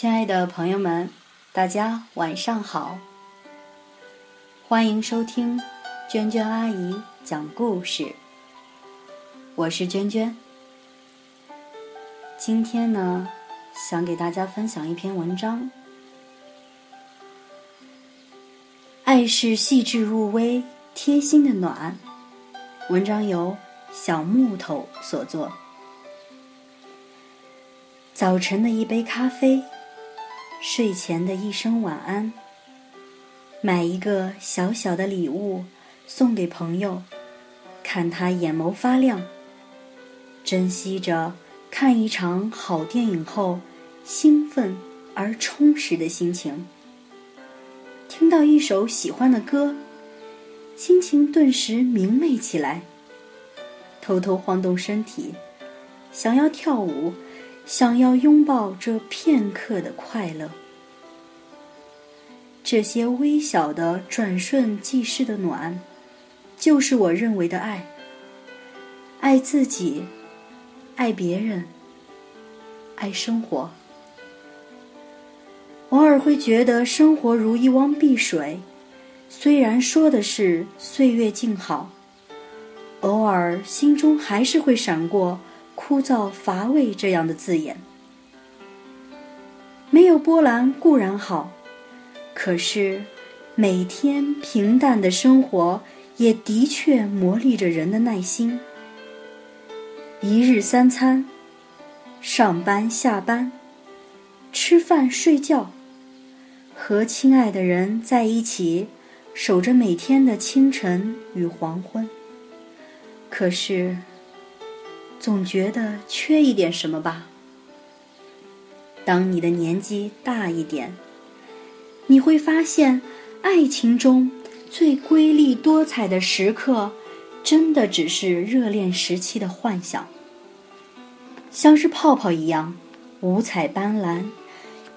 亲爱的朋友们，大家晚上好！欢迎收听娟娟阿姨讲故事。我是娟娟。今天呢，想给大家分享一篇文章。爱是细致入微、贴心的暖。文章由小木头所作。早晨的一杯咖啡。睡前的一声晚安，买一个小小的礼物送给朋友，看他眼眸发亮，珍惜着看一场好电影后兴奋而充实的心情。听到一首喜欢的歌，心情顿时明媚起来，偷偷晃动身体，想要跳舞。想要拥抱这片刻的快乐，这些微小的转瞬即逝的暖，就是我认为的爱。爱自己，爱别人，爱生活。偶尔会觉得生活如一汪碧水，虽然说的是岁月静好，偶尔心中还是会闪过。枯燥乏味这样的字眼，没有波澜固然好，可是每天平淡的生活也的确磨砺着人的耐心。一日三餐，上班下班，吃饭睡觉，和亲爱的人在一起，守着每天的清晨与黄昏。可是。总觉得缺一点什么吧。当你的年纪大一点，你会发现，爱情中最瑰丽多彩的时刻，真的只是热恋时期的幻想，像是泡泡一样五彩斑斓，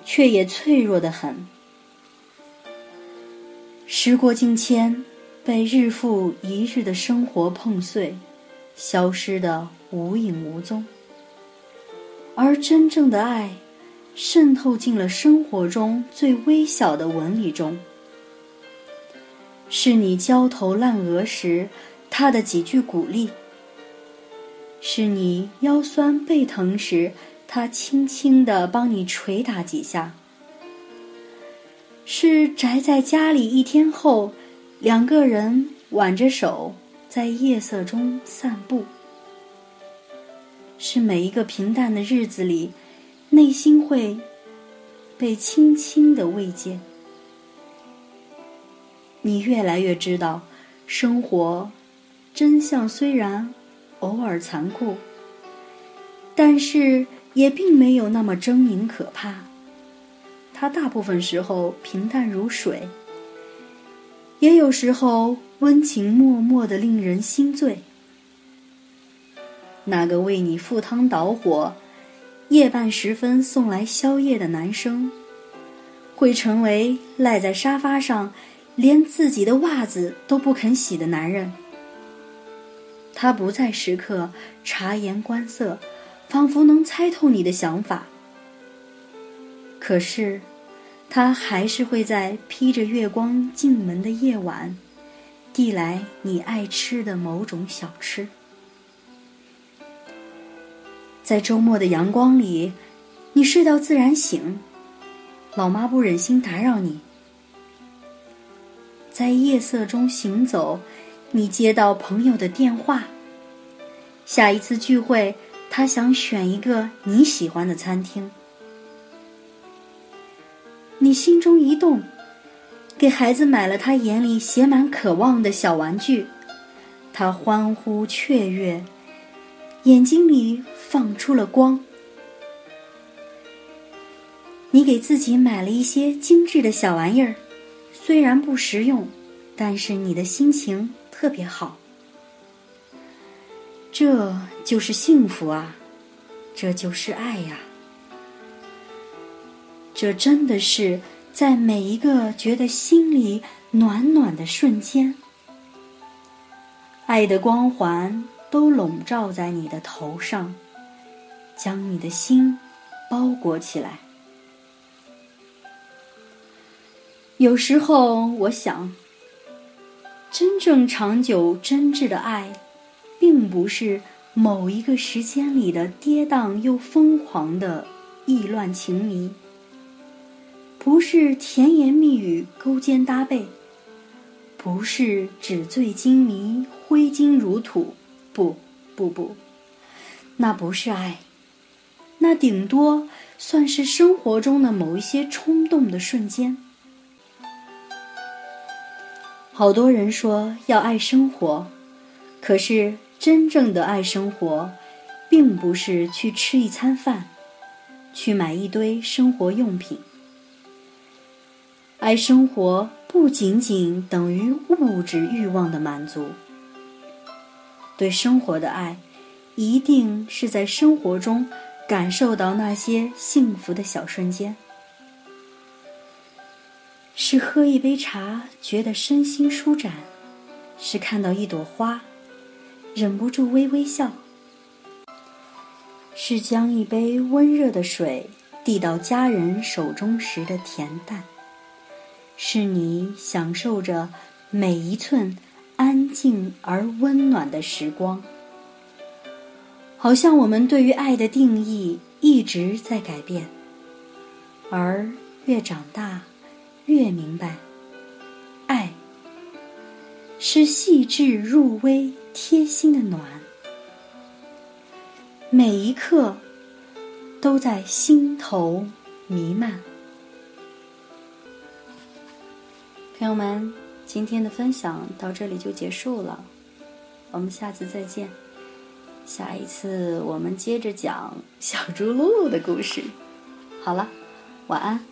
却也脆弱的很。时过境迁，被日复一日的生活碰碎，消失的。无影无踪，而真正的爱，渗透进了生活中最微小的纹理中。是你焦头烂额时，他的几句鼓励；是你腰酸背疼时，他轻轻的帮你捶打几下；是宅在家里一天后，两个人挽着手在夜色中散步。是每一个平淡的日子里，内心会被轻轻的慰藉。你越来越知道，生活真相虽然偶尔残酷，但是也并没有那么狰狞可怕。它大部分时候平淡如水，也有时候温情脉脉的令人心醉。那个为你赴汤蹈火、夜半时分送来宵夜的男生，会成为赖在沙发上，连自己的袜子都不肯洗的男人。他不再时刻察言观色，仿佛能猜透你的想法。可是，他还是会在披着月光进门的夜晚，递来你爱吃的某种小吃。在周末的阳光里，你睡到自然醒，老妈不忍心打扰你。在夜色中行走，你接到朋友的电话。下一次聚会，他想选一个你喜欢的餐厅，你心中一动，给孩子买了他眼里写满渴望的小玩具，他欢呼雀跃，眼睛里。放出了光。你给自己买了一些精致的小玩意儿，虽然不实用，但是你的心情特别好。这就是幸福啊，这就是爱呀。这真的是在每一个觉得心里暖暖的瞬间，爱的光环都笼罩在你的头上。将你的心包裹起来。有时候我想，真正长久真挚的爱，并不是某一个时间里的跌宕又疯狂的意乱情迷，不是甜言蜜语勾肩搭背，不是纸醉金迷挥金如土，不不不，那不是爱。那顶多算是生活中的某一些冲动的瞬间。好多人说要爱生活，可是真正的爱生活，并不是去吃一餐饭，去买一堆生活用品。爱生活不仅仅等于物质欲望的满足，对生活的爱，一定是在生活中。感受到那些幸福的小瞬间，是喝一杯茶觉得身心舒展，是看到一朵花，忍不住微微笑，是将一杯温热的水递到家人手中时的恬淡，是你享受着每一寸安静而温暖的时光。好像我们对于爱的定义一直在改变，而越长大，越明白，爱是细致入微、贴心的暖，每一刻都在心头弥漫。朋友们，今天的分享到这里就结束了，我们下次再见。下一次我们接着讲小猪露露的故事。好了，晚安。